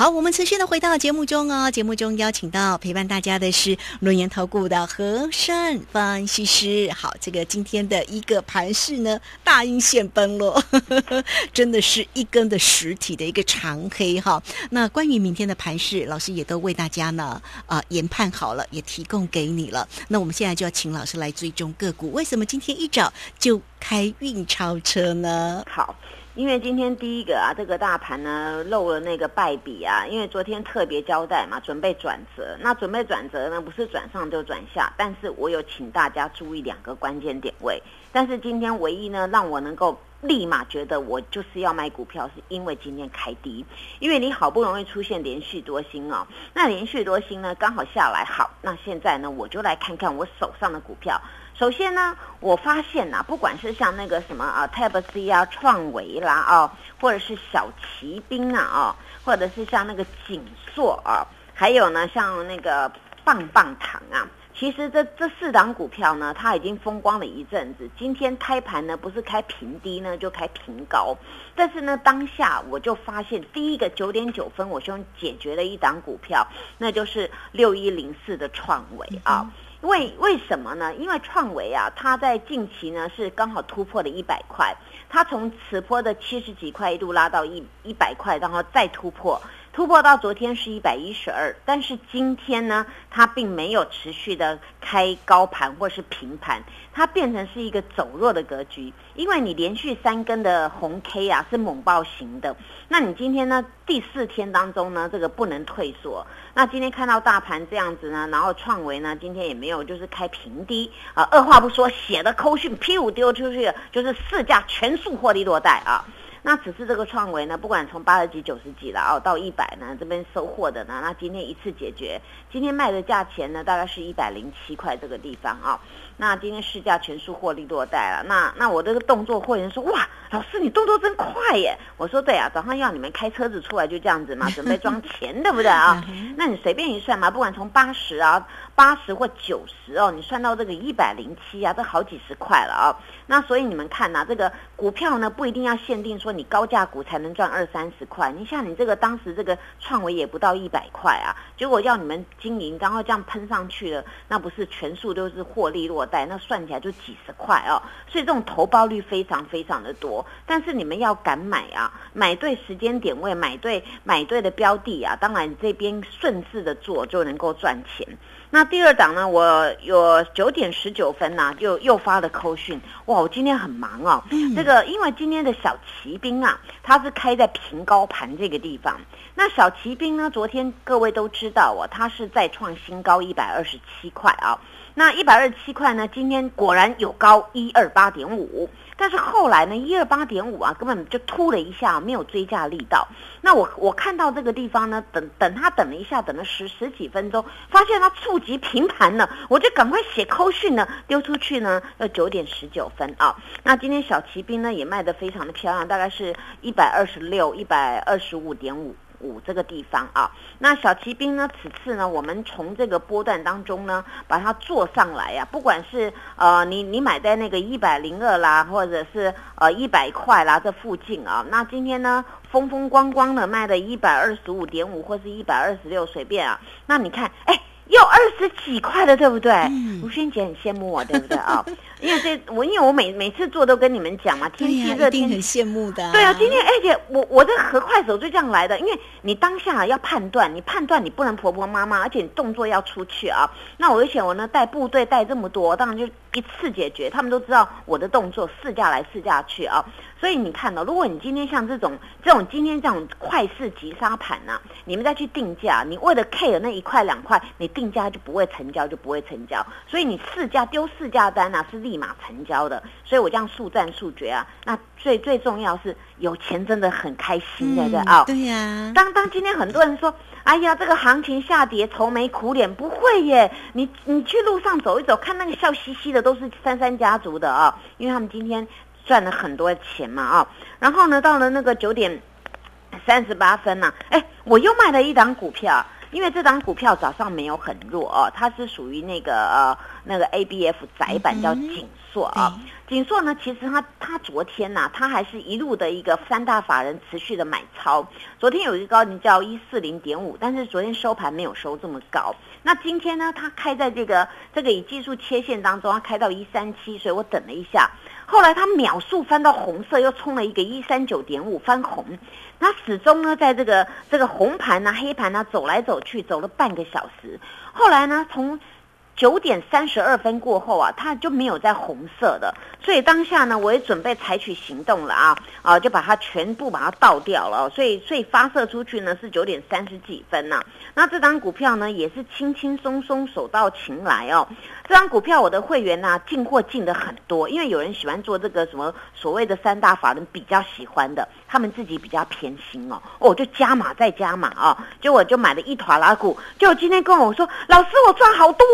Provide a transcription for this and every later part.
好，我们持续的回到节目中哦。节目中邀请到陪伴大家的是轮研投顾的和善分析师。好，这个今天的一个盘势呢，大阴线崩落，真的是一根的实体的一个长黑哈。那关于明天的盘势，老师也都为大家呢啊研判好了，也提供给你了。那我们现在就要请老师来追踪个股，为什么今天一早就开运超车呢？好。因为今天第一个啊，这个大盘呢漏了那个败笔啊，因为昨天特别交代嘛，准备转折。那准备转折呢，不是转上就转下，但是我有请大家注意两个关键点位。但是今天唯一呢，让我能够立马觉得我就是要买股票，是因为今天开低，因为你好不容易出现连续多星哦，那连续多星呢刚好下来，好，那现在呢我就来看看我手上的股票。首先呢，我发现呐，不管是像那个什么啊，Tab C 啊，创维啦啊，或者是小骑兵啊啊，或者是像那个锦硕啊，还有呢像那个棒棒糖啊，其实这这四档股票呢，它已经风光了一阵子。今天开盘呢，不是开平低呢，就开平高。但是呢，当下我就发现，第一个九点九分，我先解决了一档股票，那就是六一零四的创维啊。为为什么呢？因为创维啊，它在近期呢是刚好突破了一百块，它从此波的七十几块一度拉到一一百块，然后再突破。突破到昨天是一百一十二，但是今天呢，它并没有持续的开高盘或是平盘，它变成是一个走弱的格局。因为你连续三根的红 K 啊是猛爆型的，那你今天呢第四天当中呢，这个不能退缩。那今天看到大盘这样子呢，然后创维呢今天也没有就是开平低啊，二话不说写的扣讯 P 五丢出去，就是市价全数获利落袋啊。那此次这个创维呢，不管从八十几、九十几了哦，到一百呢，这边收获的呢，那今天一次解决，今天卖的价钱呢，大概是一百零七块这个地方啊。那今天市价全数获利落袋了，那那我这个动作，会员说哇，老师你动作真快耶！我说对啊，早上要你们开车子出来就这样子嘛，准备装钱对不对啊？那你随便一算嘛，不管从八十啊、八十或九十哦，你算到这个一百零七啊，都好几十块了啊。那所以你们看呐，这个股票呢不一定要限定说你高价股才能赚二三十块，你像你这个当时这个创维也不到一百块啊，结果要你们经营，然后这样喷上去了，那不是全数都是获利落袋。那算起来就几十块哦，所以这种投报率非常非常的多。但是你们要敢买啊，买对时间点位，买对买对的标的啊，当然这边顺势的做就能够赚钱。那第二档呢，我有九点十九分呐，就又发了扣讯。哇，我今天很忙哦。这个因为今天的小骑兵啊，它是开在平高盘这个地方。那小骑兵呢，昨天各位都知道哦，它是再创新高一百二十七块啊。那一百二十七块呢？今天果然有高一二八点五，但是后来呢，一二八点五啊，根本就突了一下，没有追加力道。那我我看到这个地方呢，等等他等了一下，等了十十几分钟，发现它触及平盘了，我就赶快写扣讯呢，丢出去呢，要九点十九分啊。那今天小骑兵呢也卖得非常的漂亮，大概是一百二十六、一百二十五点五。五这个地方啊，那小骑兵呢？此次呢，我们从这个波段当中呢，把它做上来呀。不管是呃，你你买在那个一百零二啦，或者是呃一百块啦这附近啊，那今天呢，风风光光的卖的一百二十五点五，或是一百二十六，随便啊。那你看，哎。又二十几块了，对不对？吴萱姐很羡慕我，对不对啊？因为这我因为我每每次做都跟你们讲嘛，天气热天很羡慕的。对啊，今天而且我我这和快手就这样来的，因为你当下要判断，你判断你不能婆婆妈妈，而且你动作要出去啊。那我而且我呢带部队带这么多，当然就一次解决，他们都知道我的动作，试驾来试驾去啊。所以你看到，如果你今天像这种这种今天这种快市急杀盘呐，你们再去定价，你为了 K 的那一块两块，你定价就不会成交，就不会成交。所以你试价丢试价单呐，是立马成交的。所以我这样速战速决啊。那最最重要是有钱真的很开心，对不对啊？对呀。当当今天很多人说，哎呀，这个行情下跌，愁眉苦脸，不会耶。你你去路上走一走，看那个笑嘻嘻的，都是三三家族的啊，因为他们今天。赚了很多钱嘛啊，然后呢，到了那个九点三十八分呢，哎，我又卖了一档股票。因为这档股票早上没有很弱哦，它是属于那个呃那个 ABF 窄板叫锦硕啊。锦硕呢，其实它它昨天呐，它还是一路的一个三大法人持续的买超。昨天有一个高点叫一四零点五，但是昨天收盘没有收这么高。那今天呢，它开在这个这个以技术切线当中，它开到一三七，所以我等了一下。后来它秒速翻到红色，又冲了一个一三九点五翻红。那始终呢，在这个这个红盘呢、黑盘呢走来走去，走了半个小时。后来呢，从九点三十二分过后啊，它就没有在红色的，所以当下呢，我也准备采取行动了啊啊，就把它全部把它倒掉了，所以所以发射出去呢是九点三十几分呐。那这张股票呢也是轻轻松松手到擒来哦。这张股票我的会员呢进货进的很多，因为有人喜欢做这个什么所谓的三大法人比较喜欢的，他们自己比较偏心哦，我就加码再加码啊，就我就买了一坨拉股，就今天跟我说，老师我赚好多。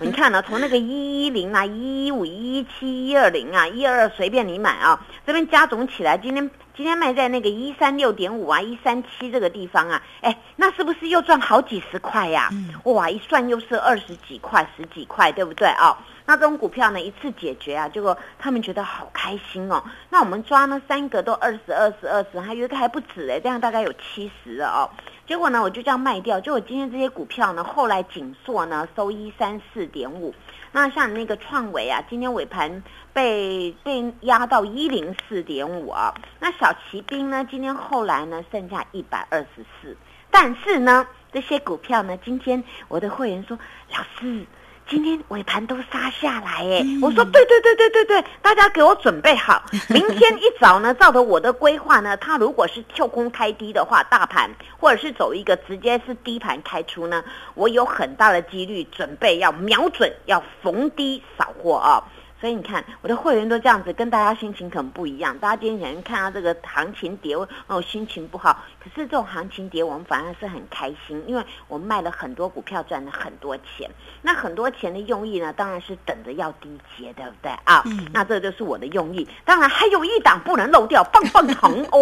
你看呢？从那个一一零啊，一一五、一一七、一二零啊，一二二随便你买啊。这边加总起来，今天今天卖在那个一三六点五啊，一三七这个地方啊，哎，那是不是又赚好几十块呀？哇，一算又是二十几块、十几块，对不对啊？那这种股票呢，一次解决啊，结果他们觉得好开心哦。那我们抓呢，三个都二十二十二十，还有一个还不止哎，这样大概有七十了哦。结果呢，我就这样卖掉。就我今天这些股票呢，后来紧缩呢收一三四点五。那像那个创维啊，今天尾盘被被压到一零四点五啊。那小骑兵呢，今天后来呢剩下一百二十四。但是呢，这些股票呢，今天我的会员说，老师。今天尾盘都杀下来，哎，我说对对对对对对，大家给我准备好，明天一早呢，照着我的规划呢，它如果是跳空开低的话，大盘或者是走一个直接是低盘开出呢，我有很大的几率准备要瞄准，要逢低扫货啊。所以你看，我的会员都这样子，跟大家心情可能不一样。大家今天可能看到这个行情跌，哦，心情不好。可是这种行情跌，我们反而是很开心，因为我们卖了很多股票，赚了很多钱。那很多钱的用意呢，当然是等着要低接，对不对啊？嗯那这就是我的用意。当然还有一档不能漏掉，棒棒糖哦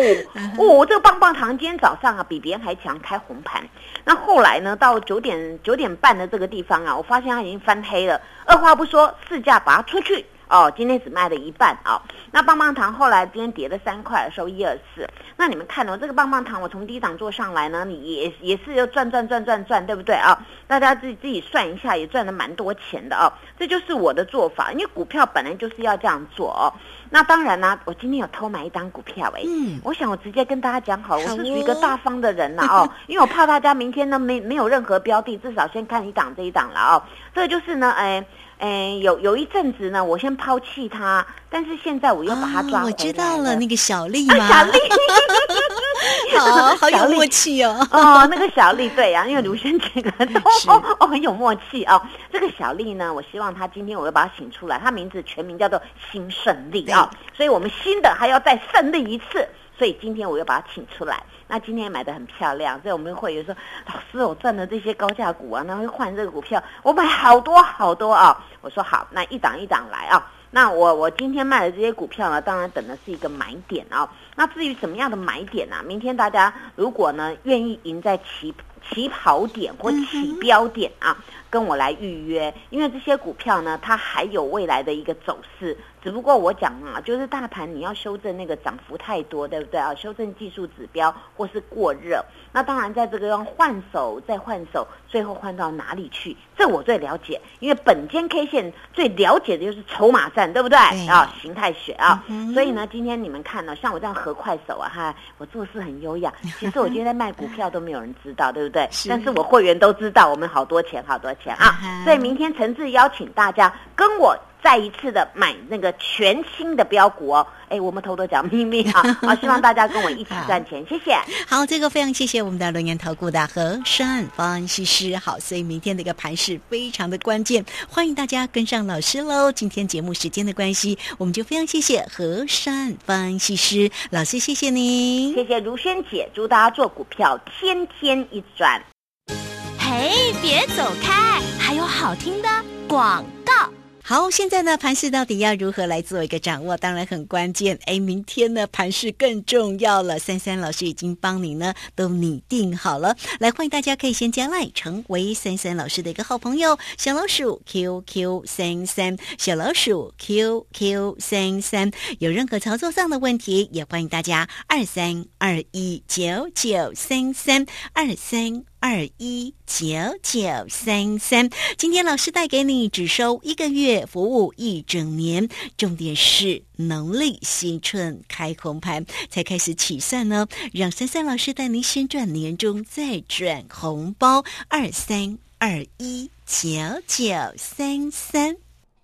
哦，这个棒棒糖今天早上啊，比别人还强，开红盘。那后来呢，到九点九点半的这个地方啊，我发现它已经翻黑了。二话不说，市价把它出去哦。今天只卖了一半啊。那棒棒糖后来今天跌了三块，收一二四。那你们看哦，这个棒棒糖我从低档做上来呢，你也也是要赚赚赚赚赚，对不对啊？大家自己自己算一下，也赚了蛮多钱的哦。这就是我的做法，因为股票本来就是要这样做哦。那当然啦，我今天有偷买一张股票哎。嗯。我想我直接跟大家讲好，我是属于一个大方的人了哦，因为我怕大家明天呢没没有任何标的，至少先看一档这一档了哦。这个就是呢，哎。哎，有有一阵子呢，我先抛弃他，但是现在我又把他抓回来我知道了，那个小丽吗？小丽，好 好有默契哦。哦，那个小丽对呀，因为卢轩这个哦 哦很有默契哦。这个小丽呢，我希望她今天我要把她请出来，她名字全名叫做新胜利啊，所以我们新的还要再胜利一次，所以今天我又把她请出来。那今天买的很漂亮，所以我们会员说：“老师，我赚的这些高价股啊，那会换这个股票，我买好多好多啊。”我说好，那一档一档来啊。那我我今天卖的这些股票呢，当然等的是一个买点啊。那至于什么样的买点呢？明天大家如果呢愿意赢在起起跑点或起标点啊，跟我来预约，因为这些股票呢，它还有未来的一个走势。只不过我讲啊，就是大盘你要修正那个涨幅太多，对不对啊？修正技术指标或是过热，那当然在这个要换手再换手，最后换到哪里去？这我最了解，因为本间 K 线最了解的就是筹码战，对不对啊？形态学啊，所以呢，今天你们看呢，像我这样合快手啊，哈，我做事很优雅。其实我今天在卖股票都没有人知道，对不对？但是我会员都知道，我们好多钱，好多钱啊！所以明天诚挚邀请大家跟我。再一次的买那个全新的标股哦，哎，我们偷偷讲秘密啊，好，希望大家跟我一起赚钱，谢谢。好，这个非常谢谢我们的龙岩投顾的和善方西施。好，所以明天的一个盘势非常的关键，欢迎大家跟上老师喽。今天节目时间的关系，我们就非常谢谢和善方西施老师，谢谢您，谢谢如萱姐，祝大家做股票天天一赚。嘿，别走开，还有好听的广告。好，现在呢，盘市到底要如何来做一个掌握？当然很关键。哎，明天呢，盘市更重要了。三三老师已经帮你呢都拟定好了。来，欢迎大家可以先加来成为三三老师的一个好朋友，小老鼠 QQ 三三，小老鼠 QQ 三三。有任何操作上的问题，也欢迎大家二三二一九九三三二三。二一九九三三，今天老师带给你只收一个月，服务一整年。重点是农历新春开红盘才开始起算呢，让三三老师带您先赚年终，再赚红包。二三二一九九三三。